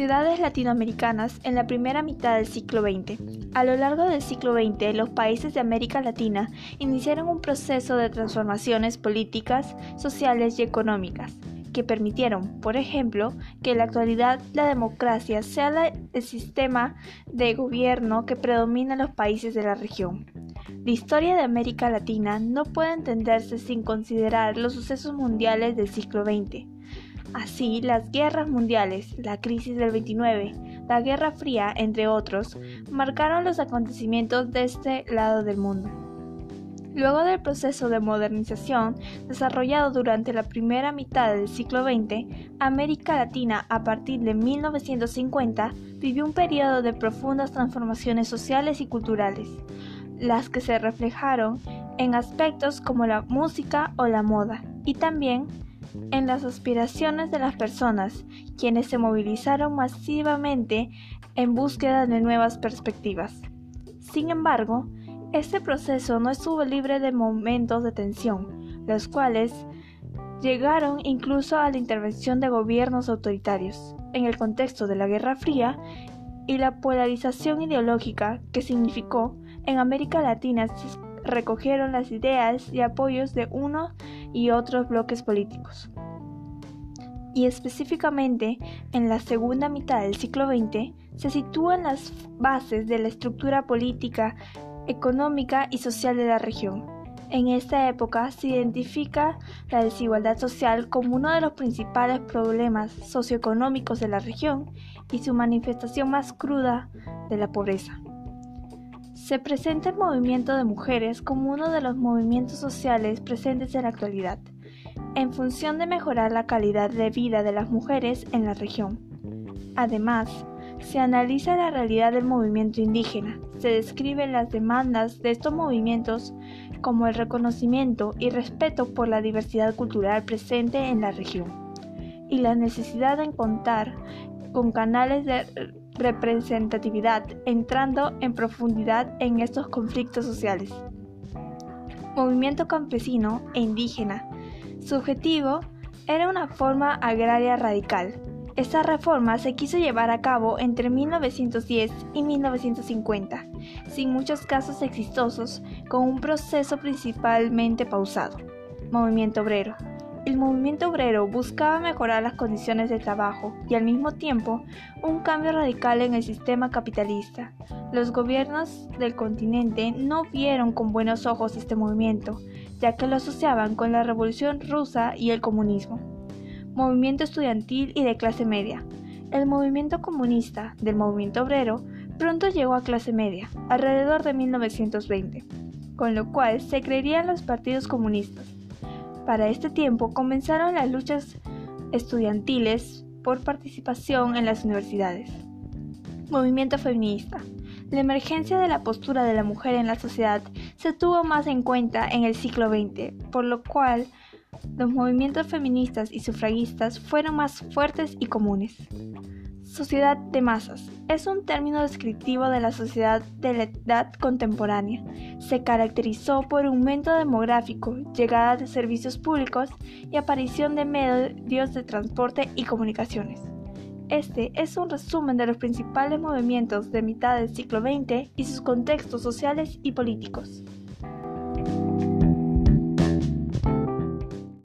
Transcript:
Sociedades latinoamericanas en la primera mitad del siglo XX. A lo largo del siglo XX, los países de América Latina iniciaron un proceso de transformaciones políticas, sociales y económicas que permitieron, por ejemplo, que en la actualidad la democracia sea el sistema de gobierno que predomina en los países de la región. La historia de América Latina no puede entenderse sin considerar los sucesos mundiales del siglo XX Así, las guerras mundiales, la crisis del 29, la Guerra Fría, entre otros, marcaron los acontecimientos de este lado del mundo. Luego del proceso de modernización desarrollado durante la primera mitad del siglo XX, América Latina a partir de 1950 vivió un periodo de profundas transformaciones sociales y culturales, las que se reflejaron en aspectos como la música o la moda, y también en las aspiraciones de las personas, quienes se movilizaron masivamente en búsqueda de nuevas perspectivas. Sin embargo, este proceso no estuvo libre de momentos de tensión, los cuales llegaron incluso a la intervención de gobiernos autoritarios, en el contexto de la Guerra Fría y la polarización ideológica que significó en América Latina recogieron las ideas y apoyos de uno y otros bloques políticos. Y específicamente en la segunda mitad del siglo XX se sitúan las bases de la estructura política, económica y social de la región. En esta época se identifica la desigualdad social como uno de los principales problemas socioeconómicos de la región y su manifestación más cruda de la pobreza. Se presenta el movimiento de mujeres como uno de los movimientos sociales presentes en la actualidad, en función de mejorar la calidad de vida de las mujeres en la región. Además, se analiza la realidad del movimiento indígena, se describen las demandas de estos movimientos como el reconocimiento y respeto por la diversidad cultural presente en la región y la necesidad de contar con canales de representatividad, entrando en profundidad en estos conflictos sociales. Movimiento campesino e indígena. Su objetivo era una forma agraria radical. Esta reforma se quiso llevar a cabo entre 1910 y 1950, sin muchos casos exitosos, con un proceso principalmente pausado. Movimiento obrero. El movimiento obrero buscaba mejorar las condiciones de trabajo y al mismo tiempo un cambio radical en el sistema capitalista. Los gobiernos del continente no vieron con buenos ojos este movimiento, ya que lo asociaban con la Revolución rusa y el comunismo. Movimiento estudiantil y de clase media. El movimiento comunista del movimiento obrero pronto llegó a clase media, alrededor de 1920, con lo cual se creerían los partidos comunistas para este tiempo comenzaron las luchas estudiantiles por participación en las universidades. Movimiento feminista. La emergencia de la postura de la mujer en la sociedad se tuvo más en cuenta en el siglo XX, por lo cual los movimientos feministas y sufragistas fueron más fuertes y comunes. Sociedad de masas. Es un término descriptivo de la sociedad de la edad contemporánea. Se caracterizó por un aumento demográfico, llegada de servicios públicos y aparición de medios de transporte y comunicaciones. Este es un resumen de los principales movimientos de mitad del siglo XX y sus contextos sociales y políticos.